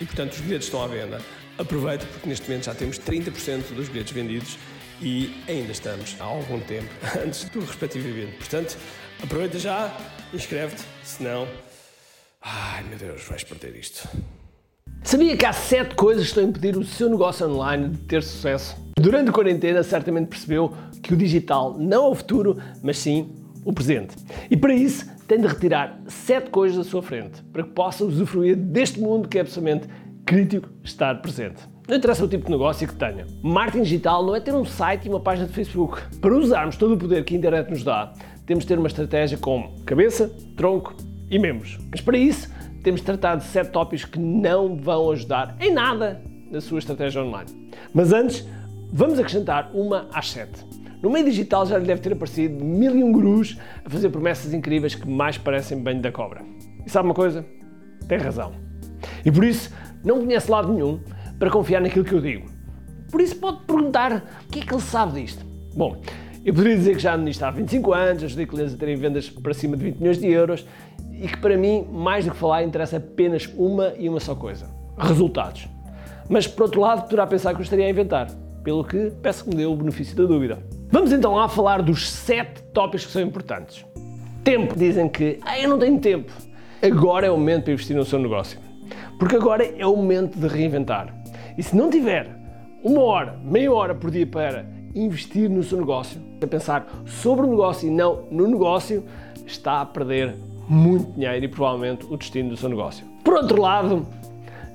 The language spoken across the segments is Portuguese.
e, portanto, os bilhetes estão à venda. Aproveita porque neste momento já temos 30% dos bilhetes vendidos e ainda estamos há algum tempo antes do respectivo evento. Portanto, aproveita já, inscreve-te, senão. Ai meu Deus, vais perder isto. Sabia que há 7 coisas que estão a impedir o seu negócio online de ter sucesso? Durante a quarentena, certamente percebeu que o digital não é o futuro, mas sim o presente. E para isso, tem de retirar 7 coisas da sua frente para que possa usufruir deste mundo que é absolutamente crítico estar presente. Não interessa o tipo de negócio que tenha. Marketing digital não é ter um site e uma página de Facebook. Para usarmos todo o poder que a internet nos dá, temos de ter uma estratégia com cabeça, tronco e membros. Mas para isso, temos de tratar de sete tópicos que não vão ajudar em nada na sua estratégia online. Mas antes, vamos acrescentar uma às sete. No meio digital já lhe deve ter aparecido mil e um gurus a fazer promessas incríveis que mais parecem banho da cobra. E sabe uma coisa? Tem razão. E por isso, não conhece lado nenhum para confiar naquilo que eu digo. Por isso pode perguntar o que é que ele sabe disto. Bom, eu poderia dizer que já administro há 25 anos, ajudei clientes a terem vendas para cima de 20 milhões de euros e que para mim, mais do que falar, interessa apenas uma e uma só coisa: resultados. Mas por outro lado, poderá pensar que eu estaria a inventar, pelo que peço que me dê o benefício da dúvida. Vamos então lá falar dos 7 tópicos que são importantes. Tempo. Dizem que ah, eu não tenho tempo. Agora é o momento para investir no seu negócio. Porque agora é o momento de reinventar. E se não tiver uma hora, meia hora por dia para investir no seu negócio, a pensar sobre o negócio e não no negócio, está a perder muito dinheiro e provavelmente o destino do seu negócio. Por outro lado,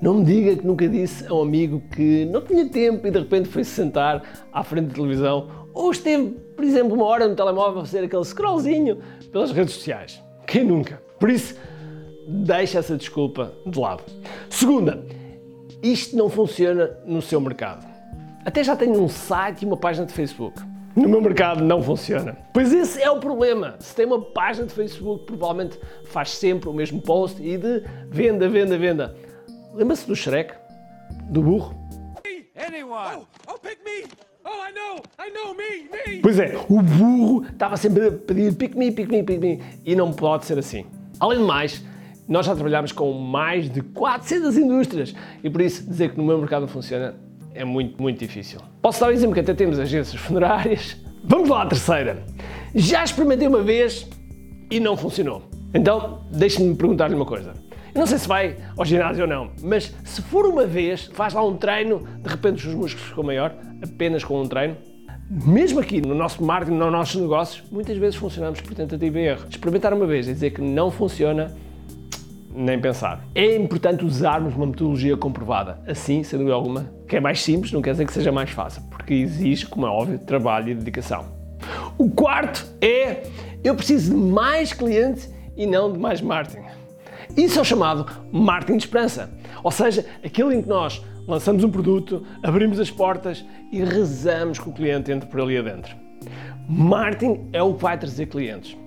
não me diga que nunca disse a um amigo que não tinha tempo e de repente foi se sentar à frente da televisão ou esteve, por exemplo, uma hora no telemóvel a fazer aquele scrollzinho pelas redes sociais. Quem nunca? Por isso, deixe essa desculpa de lado. Segunda, isto não funciona no seu mercado. Até já tenho um site e uma página de Facebook. No meu mercado não funciona. Pois esse é o problema. Se tem uma página de Facebook, provavelmente faz sempre o mesmo post e de venda, venda, venda. Lembra-se do Shrek? Do burro? Anyone. Oh, oh, pick me. Oh, I know. I know me, me. Pois é, o burro estava sempre a pedir pick me, pick me, pick me. E não pode ser assim. Além de mais, nós já trabalhamos com mais de 400 indústrias e por isso dizer que no meu mercado funciona é muito, muito difícil. Posso dar um exemplo que até temos agências funerárias. Vamos lá à terceira. Já experimentei uma vez e não funcionou. Então, deixe-me perguntar-lhe uma coisa. Não sei se vai ao ginásio ou não, mas se for uma vez, faz lá um treino, de repente os seus músculos ficam maior, apenas com um treino. Mesmo aqui no nosso marketing, nos nossos negócios, muitas vezes funcionamos por tentativa e erro. Experimentar uma vez e dizer que não funciona nem pensar. É importante usarmos uma metodologia comprovada. Assim, sem dúvida alguma, que é mais simples, não quer dizer que seja mais fácil, porque exige, como é óbvio, trabalho e dedicação. O quarto é eu preciso de mais clientes e não de mais marketing. Isso é o chamado marketing de esperança. Ou seja, aquele em que nós lançamos um produto, abrimos as portas e rezamos que o cliente entre por ali adentro. Marketing é o que vai trazer clientes.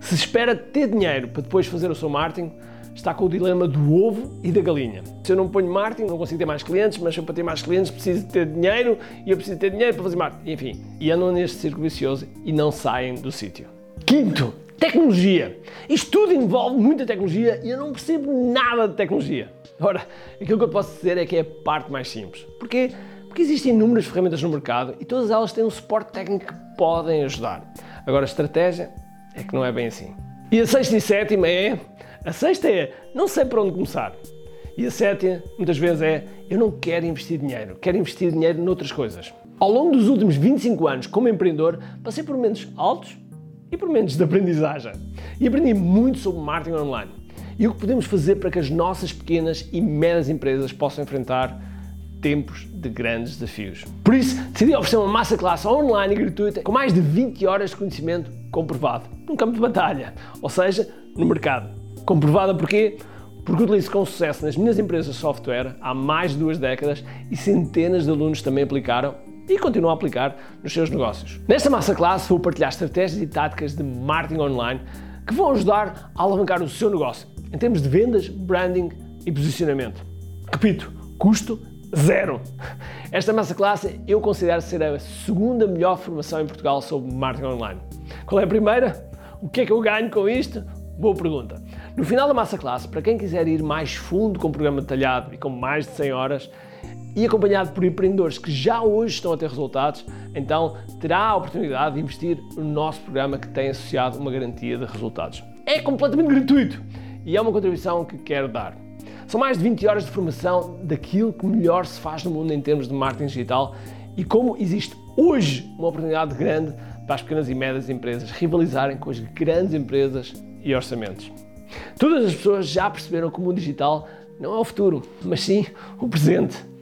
Se espera ter dinheiro para depois fazer o seu marketing, está com o dilema do ovo e da galinha. Se eu não ponho marketing, não consigo ter mais clientes, mas para ter mais clientes preciso ter dinheiro e eu preciso ter dinheiro para fazer marketing. Enfim, e andam neste círculo vicioso e não saem do sítio. Quinto, tecnologia. Isto tudo envolve muita tecnologia e eu não percebo nada de tecnologia. Ora, aquilo que eu posso dizer é que é a parte mais simples. Porquê? Porque existem inúmeras ferramentas no mercado e todas elas têm um suporte técnico que podem ajudar. Agora, a estratégia é que não é bem assim. E a sexta e sétima é a sexta é, não sei por onde começar. E a sétima, muitas vezes, é eu não quero investir dinheiro, quero investir dinheiro noutras coisas. Ao longo dos últimos 25 anos como empreendedor, passei por momentos altos e por momentos de aprendizagem. E aprendi muito sobre marketing online e o que podemos fazer para que as nossas pequenas e médias empresas possam enfrentar tempos de grandes desafios. Por isso, decidi oferecer uma massa classe online e gratuita com mais de 20 horas de conhecimento comprovado num campo de batalha, ou seja, no mercado. Comprovada porquê? Porque utilizo com sucesso nas minhas empresas de software há mais de duas décadas e centenas de alunos também aplicaram e continuam a aplicar nos seus negócios. Nesta massa classe vou partilhar estratégias e táticas de marketing online que vão ajudar a alavancar o seu negócio em termos de vendas, branding e posicionamento. Repito, custo zero. Esta massa classe eu considero ser a segunda melhor formação em Portugal sobre marketing online. Qual é a primeira? O que é que eu ganho com isto? Boa pergunta. No final da massa classe, para quem quiser ir mais fundo com o programa detalhado e com mais de 100 horas, e acompanhado por empreendedores que já hoje estão a ter resultados, então terá a oportunidade de investir no nosso programa que tem associado uma garantia de resultados. É completamente gratuito e é uma contribuição que quero dar. São mais de 20 horas de formação daquilo que melhor se faz no mundo em termos de marketing digital e como existe hoje uma oportunidade grande para as pequenas e médias empresas rivalizarem com as grandes empresas e orçamentos. Todas as pessoas já perceberam que o mundo digital não é o futuro, mas sim o presente.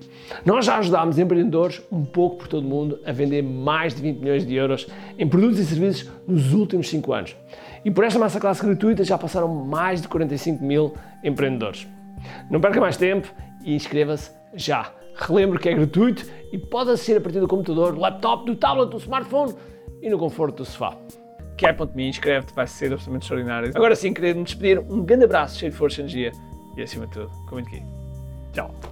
Nós já ajudámos empreendedores um pouco por todo o mundo a vender mais de 20 milhões de euros em produtos e serviços nos últimos 5 anos. E por esta massa classe gratuita já passaram mais de 45 mil empreendedores. Não perca mais tempo e inscreva-se já. Relembro que é gratuito e pode assistir a partir do computador, do laptop, do tablet, do smartphone e no conforto do sofá. Quer.me, inscreve-te, vai ser absolutamente extraordinário. Agora sim, queria me despedir. Um grande abraço, cheio de força e energia e acima de tudo, comente aqui. Tchau.